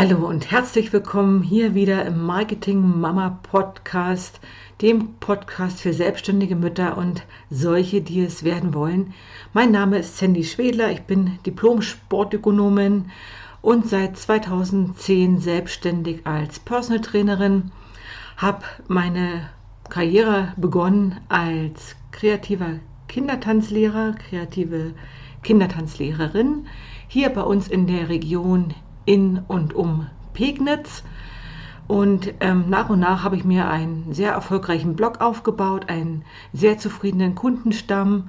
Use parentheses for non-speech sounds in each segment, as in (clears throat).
Hallo und herzlich willkommen hier wieder im Marketing Mama Podcast, dem Podcast für selbstständige Mütter und solche, die es werden wollen. Mein Name ist Sandy Schwedler, ich bin Diplom-Sportökonomin und seit 2010 selbstständig als Personal Trainerin, habe meine Karriere begonnen als kreativer Kindertanzlehrer, kreative Kindertanzlehrerin hier bei uns in der Region in und um Pegnitz. Und ähm, nach und nach habe ich mir einen sehr erfolgreichen Blog aufgebaut, einen sehr zufriedenen Kundenstamm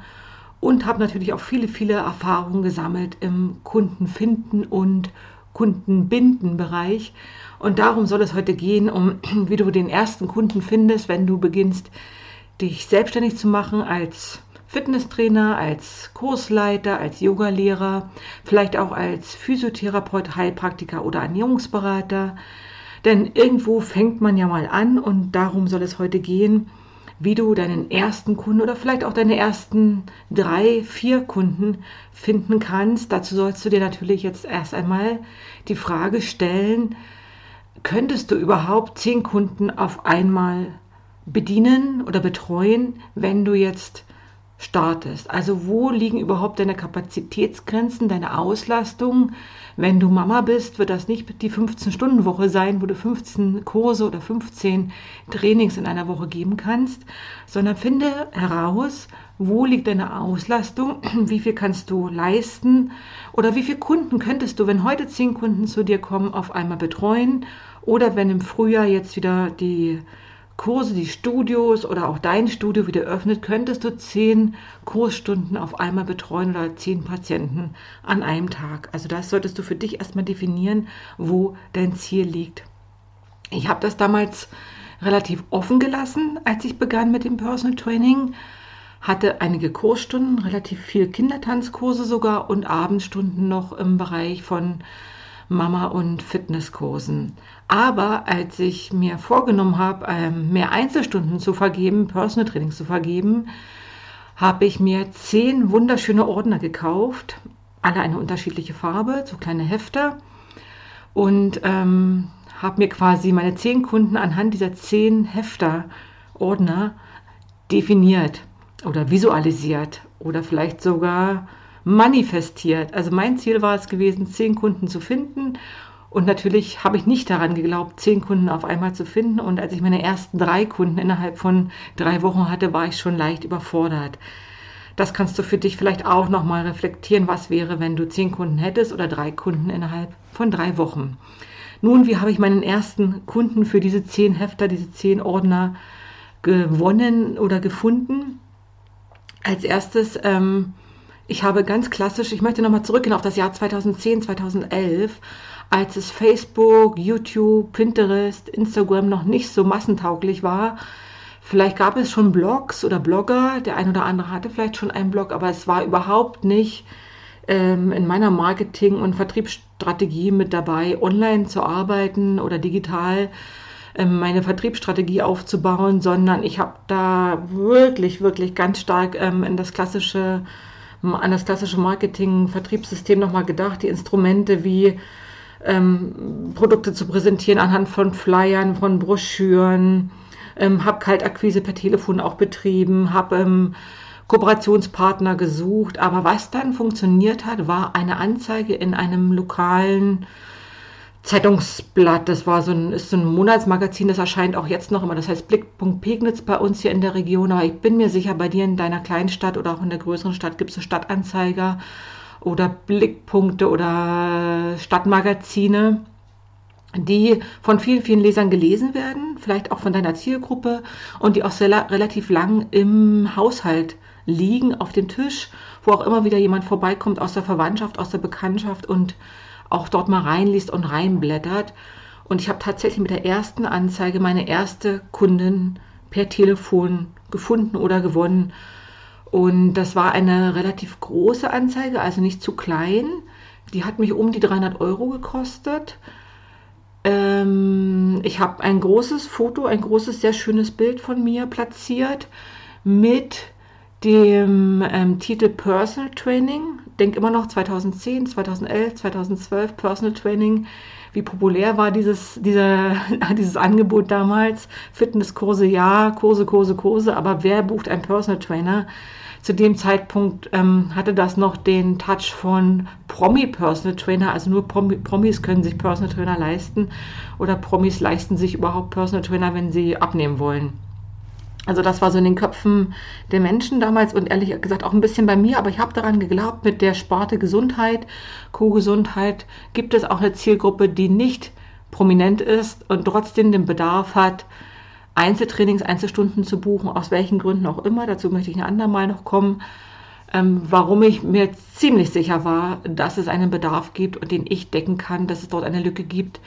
und habe natürlich auch viele, viele Erfahrungen gesammelt im Kundenfinden und Kundenbinden-Bereich. Und darum soll es heute gehen, um wie du den ersten Kunden findest, wenn du beginnst, dich selbstständig zu machen als Fitnesstrainer, als Kursleiter, als Yogalehrer, vielleicht auch als Physiotherapeut, Heilpraktiker oder Ernährungsberater. Denn irgendwo fängt man ja mal an und darum soll es heute gehen, wie du deinen ersten Kunden oder vielleicht auch deine ersten drei, vier Kunden finden kannst. Dazu sollst du dir natürlich jetzt erst einmal die Frage stellen, könntest du überhaupt zehn Kunden auf einmal bedienen oder betreuen, wenn du jetzt startest. Also wo liegen überhaupt deine Kapazitätsgrenzen, deine Auslastung? Wenn du Mama bist, wird das nicht die 15-Stunden-Woche sein, wo du 15 Kurse oder 15 Trainings in einer Woche geben kannst, sondern finde heraus, wo liegt deine Auslastung, (clears throat) wie viel kannst du leisten oder wie viele Kunden könntest du, wenn heute 10 Kunden zu dir kommen, auf einmal betreuen oder wenn im Frühjahr jetzt wieder die Kurse, die Studios oder auch dein Studio wieder öffnet, könntest du zehn Kursstunden auf einmal betreuen oder zehn Patienten an einem Tag. Also das solltest du für dich erstmal definieren, wo dein Ziel liegt. Ich habe das damals relativ offen gelassen, als ich begann mit dem Personal Training. Hatte einige Kursstunden, relativ viel Kindertanzkurse sogar und Abendstunden noch im Bereich von Mama- und Fitnesskursen. Aber als ich mir vorgenommen habe, ähm, mehr Einzelstunden zu vergeben, Personal Training zu vergeben, habe ich mir zehn wunderschöne Ordner gekauft, alle eine unterschiedliche Farbe, so kleine Hefter und ähm, habe mir quasi meine zehn Kunden anhand dieser zehn Hefter, Ordner definiert oder visualisiert oder vielleicht sogar manifestiert. Also mein Ziel war es gewesen, zehn Kunden zu finden. Und natürlich habe ich nicht daran geglaubt, zehn Kunden auf einmal zu finden. Und als ich meine ersten drei Kunden innerhalb von drei Wochen hatte, war ich schon leicht überfordert. Das kannst du für dich vielleicht auch nochmal reflektieren. Was wäre, wenn du zehn Kunden hättest oder drei Kunden innerhalb von drei Wochen? Nun, wie habe ich meinen ersten Kunden für diese zehn Hefter, diese zehn Ordner gewonnen oder gefunden? Als erstes ähm, ich habe ganz klassisch, ich möchte nochmal zurückgehen auf das Jahr 2010, 2011, als es Facebook, YouTube, Pinterest, Instagram noch nicht so massentauglich war. Vielleicht gab es schon Blogs oder Blogger, der ein oder andere hatte vielleicht schon einen Blog, aber es war überhaupt nicht ähm, in meiner Marketing- und Vertriebsstrategie mit dabei, online zu arbeiten oder digital ähm, meine Vertriebsstrategie aufzubauen, sondern ich habe da wirklich, wirklich ganz stark ähm, in das klassische an das klassische Marketing-Vertriebssystem nochmal gedacht, die Instrumente wie ähm, Produkte zu präsentieren anhand von Flyern, von Broschüren, ähm, habe Kaltakquise per Telefon auch betrieben, habe ähm, Kooperationspartner gesucht. Aber was dann funktioniert hat, war eine Anzeige in einem lokalen Zeitungsblatt. Das war so ein, ist so ein Monatsmagazin, das erscheint auch jetzt noch immer. Das heißt Blickpunkt Pegnitz bei uns hier in der Region. Aber ich bin mir sicher, bei dir in deiner kleinen Stadt oder auch in der größeren Stadt gibt es so Stadtanzeiger oder Blickpunkte oder Stadtmagazine, die von vielen, vielen Lesern gelesen werden, vielleicht auch von deiner Zielgruppe und die auch sehr, relativ lang im Haushalt liegen, auf dem Tisch, wo auch immer wieder jemand vorbeikommt aus der Verwandtschaft, aus der Bekanntschaft und auch dort mal reinliest und reinblättert. Und ich habe tatsächlich mit der ersten Anzeige meine erste Kundin per Telefon gefunden oder gewonnen. Und das war eine relativ große Anzeige, also nicht zu klein. Die hat mich um die 300 Euro gekostet. Ähm, ich habe ein großes Foto, ein großes, sehr schönes Bild von mir platziert mit dem ähm, Titel Personal Training denke immer noch 2010, 2011, 2012 Personal Training. Wie populär war dieses, dieser, (laughs) dieses Angebot damals? Fitnesskurse, ja, Kurse, Kurse, Kurse, aber wer bucht einen Personal Trainer? Zu dem Zeitpunkt ähm, hatte das noch den Touch von Promi-Personal Trainer, also nur Promi Promis können sich Personal Trainer leisten oder Promis leisten sich überhaupt Personal Trainer, wenn sie abnehmen wollen. Also das war so in den Köpfen der Menschen damals und ehrlich gesagt auch ein bisschen bei mir, aber ich habe daran geglaubt, mit der Sparte Gesundheit, Co-Gesundheit gibt es auch eine Zielgruppe, die nicht prominent ist und trotzdem den Bedarf hat, Einzeltrainings, Einzelstunden zu buchen, aus welchen Gründen auch immer. Dazu möchte ich ein andermal noch kommen. Ähm, warum ich mir ziemlich sicher war, dass es einen Bedarf gibt und den ich decken kann, dass es dort eine Lücke gibt.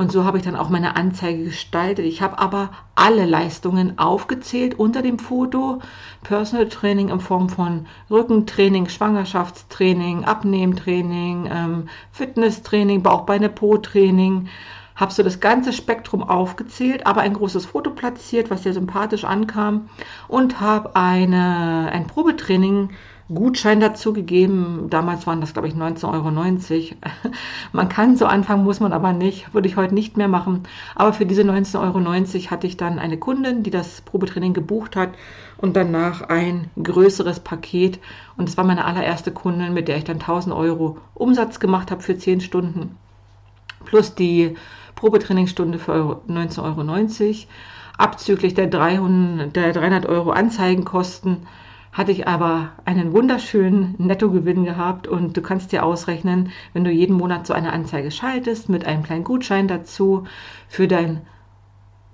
Und so habe ich dann auch meine Anzeige gestaltet. Ich habe aber alle Leistungen aufgezählt unter dem Foto. Personal Training in Form von Rückentraining, Schwangerschaftstraining, Abnehmtraining, ähm, Fitnesstraining, Bauchbeine-Po-Training habe so das ganze Spektrum aufgezählt, aber ein großes Foto platziert, was sehr sympathisch ankam und habe ein Probetraining Gutschein dazu gegeben. Damals waren das, glaube ich, 19,90 Euro. (laughs) man kann so anfangen, muss man aber nicht. Würde ich heute nicht mehr machen. Aber für diese 19,90 Euro hatte ich dann eine Kundin, die das Probetraining gebucht hat und danach ein größeres Paket. Und es war meine allererste Kundin, mit der ich dann 1000 Euro Umsatz gemacht habe für 10 Stunden. Plus die Probetrainingsstunde für 19,90 Euro. Abzüglich der 300, der 300 Euro Anzeigenkosten hatte ich aber einen wunderschönen Nettogewinn gehabt und du kannst dir ausrechnen, wenn du jeden Monat so eine Anzeige schaltest mit einem kleinen Gutschein dazu für dein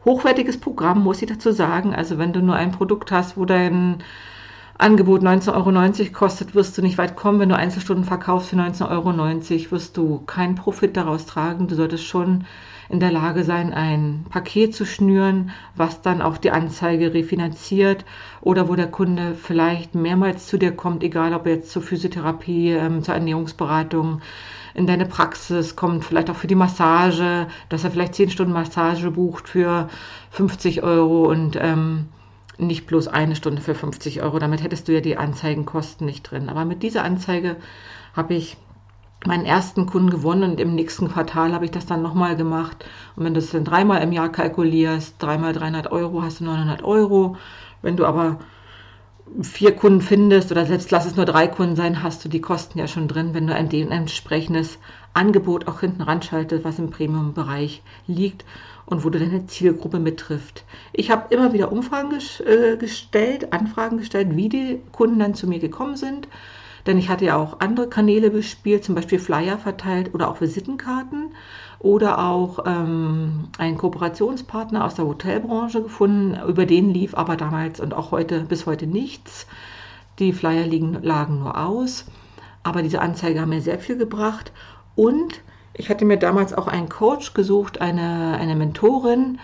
hochwertiges Programm, muss ich dazu sagen. Also wenn du nur ein Produkt hast, wo dein Angebot 19,90 Euro kostet, wirst du nicht weit kommen. Wenn du Einzelstunden verkaufst für 19,90 Euro, wirst du keinen Profit daraus tragen. Du solltest schon in der Lage sein, ein Paket zu schnüren, was dann auch die Anzeige refinanziert oder wo der Kunde vielleicht mehrmals zu dir kommt, egal ob jetzt zur Physiotherapie, ähm, zur Ernährungsberatung, in deine Praxis kommt, vielleicht auch für die Massage, dass er vielleicht 10 Stunden Massage bucht für 50 Euro und ähm, nicht bloß eine Stunde für 50 Euro. Damit hättest du ja die Anzeigenkosten nicht drin. Aber mit dieser Anzeige habe ich meinen ersten Kunden gewonnen und im nächsten Quartal habe ich das dann nochmal gemacht. Und wenn du es dann dreimal im Jahr kalkulierst, dreimal 300 Euro, hast du 900 Euro. Wenn du aber vier Kunden findest oder selbst lass es nur drei Kunden sein, hast du die Kosten ja schon drin, wenn du ein entsprechendes Angebot auch hinten ranschaltest, was im Premium-Bereich liegt und wo du deine Zielgruppe mittrifft. Ich habe immer wieder Umfragen ges äh, gestellt, Anfragen gestellt, wie die Kunden dann zu mir gekommen sind denn ich hatte ja auch andere Kanäle bespielt, zum Beispiel Flyer verteilt oder auch Visitenkarten oder auch ähm, einen Kooperationspartner aus der Hotelbranche gefunden. Über den lief aber damals und auch heute bis heute nichts. Die Flyer liegen, lagen nur aus. Aber diese Anzeige haben mir sehr viel gebracht. Und ich hatte mir damals auch einen Coach gesucht, eine, eine Mentorin,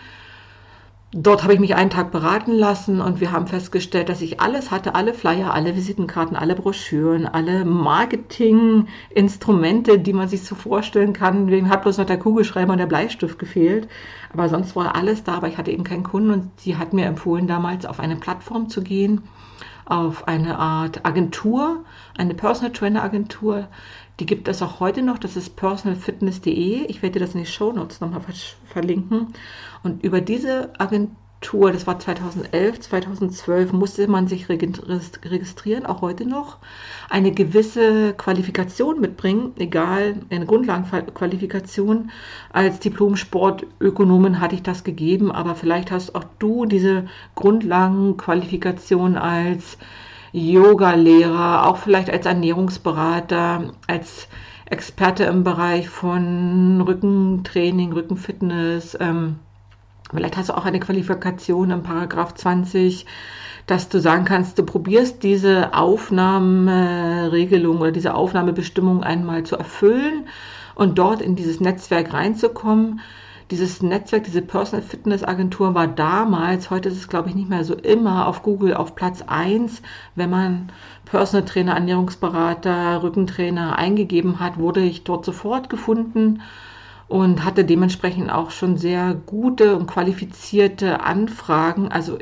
Dort habe ich mich einen Tag beraten lassen und wir haben festgestellt, dass ich alles hatte, alle Flyer, alle Visitenkarten, alle Broschüren, alle Marketinginstrumente, die man sich so vorstellen kann. Wem hat bloß noch der Kugelschreiber und der Bleistift gefehlt. Aber sonst war alles da, aber ich hatte eben keinen Kunden und sie hat mir empfohlen, damals auf eine Plattform zu gehen, auf eine Art Agentur, eine Personal Trainer Agentur, die gibt es auch heute noch. Das ist personalfitness.de. Ich werde dir das in die Show Notes nochmal verlinken. Und über diese Agentur, das war 2011, 2012, musste man sich registrieren, auch heute noch, eine gewisse Qualifikation mitbringen, egal, eine Grundlagenqualifikation. Als Diplom-Sportökonomin hatte ich das gegeben, aber vielleicht hast auch du diese Grundlagenqualifikation als Yoga-Lehrer, auch vielleicht als Ernährungsberater, als Experte im Bereich von Rückentraining, Rückenfitness. Ähm, vielleicht hast du auch eine Qualifikation im Paragraph 20, dass du sagen kannst, du probierst diese Aufnahmeregelung oder diese Aufnahmebestimmung einmal zu erfüllen und dort in dieses Netzwerk reinzukommen dieses Netzwerk, diese Personal Fitness Agentur war damals, heute ist es glaube ich nicht mehr so immer, auf Google auf Platz 1. Wenn man Personal Trainer, Ernährungsberater, Rückentrainer eingegeben hat, wurde ich dort sofort gefunden und hatte dementsprechend auch schon sehr gute und qualifizierte Anfragen. Also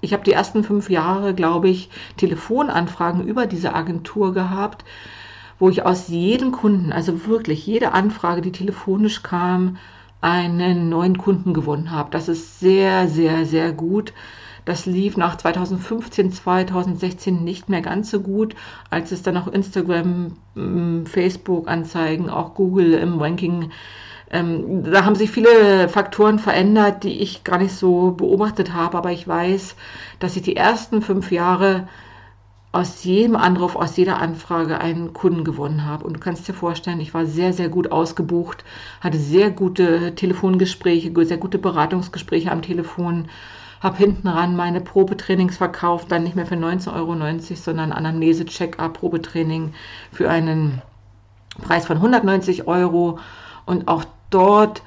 ich habe die ersten fünf Jahre, glaube ich, Telefonanfragen über diese Agentur gehabt, wo ich aus jedem Kunden, also wirklich jede Anfrage, die telefonisch kam, einen neuen Kunden gewonnen habe. Das ist sehr, sehr, sehr gut. Das lief nach 2015, 2016 nicht mehr ganz so gut, als es dann auch Instagram, mm, Facebook-Anzeigen, auch Google im Ranking ähm, da haben sich viele Faktoren verändert, die ich gar nicht so beobachtet habe, aber ich weiß, dass ich die ersten fünf Jahre aus jedem Anruf, aus jeder Anfrage einen Kunden gewonnen habe. Und du kannst dir vorstellen, ich war sehr, sehr gut ausgebucht, hatte sehr gute Telefongespräche, sehr gute Beratungsgespräche am Telefon, habe hinten ran meine Probetrainings verkauft, dann nicht mehr für 19,90 Euro, sondern Anamnese-Check-up, Probetraining für einen Preis von 190 Euro. Und auch dort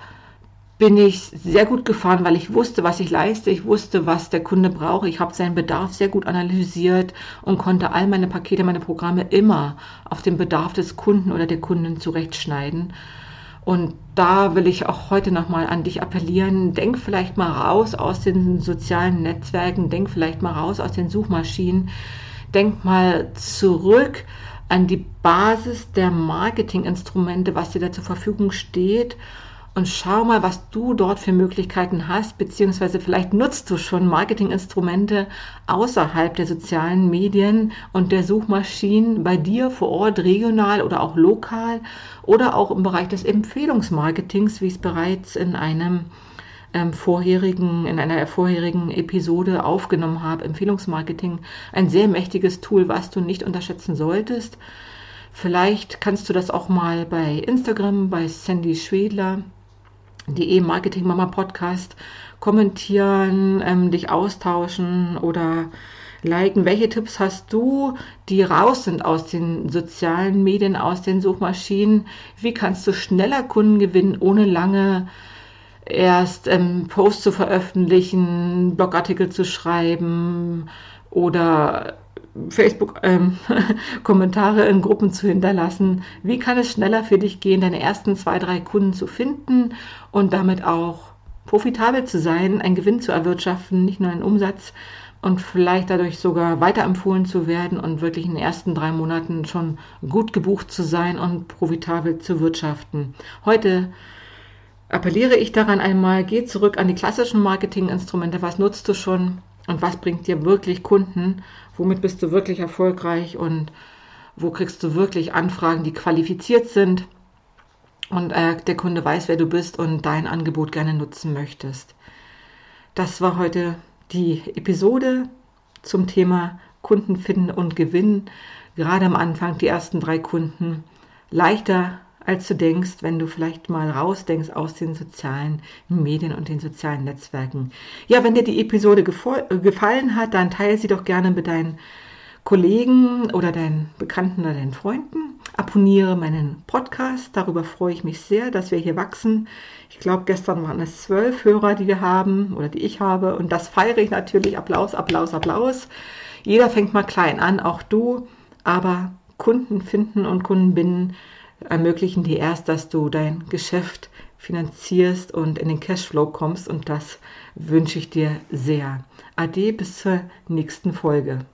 bin ich sehr gut gefahren, weil ich wusste, was ich leiste. Ich wusste, was der Kunde braucht. Ich habe seinen Bedarf sehr gut analysiert und konnte all meine Pakete, meine Programme immer auf den Bedarf des Kunden oder der Kundin zurechtschneiden. Und da will ich auch heute nochmal an dich appellieren. Denk vielleicht mal raus aus den sozialen Netzwerken, denk vielleicht mal raus aus den Suchmaschinen, denk mal zurück an die Basis der Marketinginstrumente, was dir da zur Verfügung steht und schau mal, was du dort für Möglichkeiten hast, beziehungsweise vielleicht nutzt du schon Marketinginstrumente außerhalb der sozialen Medien und der Suchmaschinen bei dir vor Ort, regional oder auch lokal oder auch im Bereich des Empfehlungsmarketings, wie ich es bereits in einem ähm, vorherigen, in einer vorherigen Episode aufgenommen habe. Empfehlungsmarketing, ein sehr mächtiges Tool, was du nicht unterschätzen solltest. Vielleicht kannst du das auch mal bei Instagram, bei Sandy Schwedler die E-Marketing Mama Podcast kommentieren, ähm, dich austauschen oder liken. Welche Tipps hast du, die raus sind aus den sozialen Medien, aus den Suchmaschinen? Wie kannst du schneller Kunden gewinnen, ohne lange erst ähm, Posts zu veröffentlichen, Blogartikel zu schreiben oder Facebook-Kommentare ähm, (laughs) in Gruppen zu hinterlassen. Wie kann es schneller für dich gehen, deine ersten zwei, drei Kunden zu finden und damit auch profitabel zu sein, einen Gewinn zu erwirtschaften, nicht nur einen Umsatz und vielleicht dadurch sogar weiterempfohlen zu werden und wirklich in den ersten drei Monaten schon gut gebucht zu sein und profitabel zu wirtschaften. Heute appelliere ich daran einmal, geh zurück an die klassischen Marketinginstrumente. Was nutzt du schon? Und was bringt dir wirklich Kunden, womit bist du wirklich erfolgreich und wo kriegst du wirklich Anfragen, die qualifiziert sind und äh, der Kunde weiß, wer du bist und dein Angebot gerne nutzen möchtest. Das war heute die Episode zum Thema Kunden finden und gewinnen. Gerade am Anfang die ersten drei Kunden leichter als du denkst, wenn du vielleicht mal rausdenkst aus den sozialen Medien und den sozialen Netzwerken. Ja, wenn dir die Episode äh, gefallen hat, dann teile sie doch gerne mit deinen Kollegen oder deinen Bekannten oder deinen Freunden. Abonniere meinen Podcast. Darüber freue ich mich sehr, dass wir hier wachsen. Ich glaube, gestern waren es zwölf Hörer, die wir haben oder die ich habe. Und das feiere ich natürlich. Applaus, Applaus, Applaus. Jeder fängt mal klein an, auch du. Aber Kunden finden und Kunden binden ermöglichen dir erst, dass du dein Geschäft finanzierst und in den Cashflow kommst und das wünsche ich dir sehr. Ade bis zur nächsten Folge.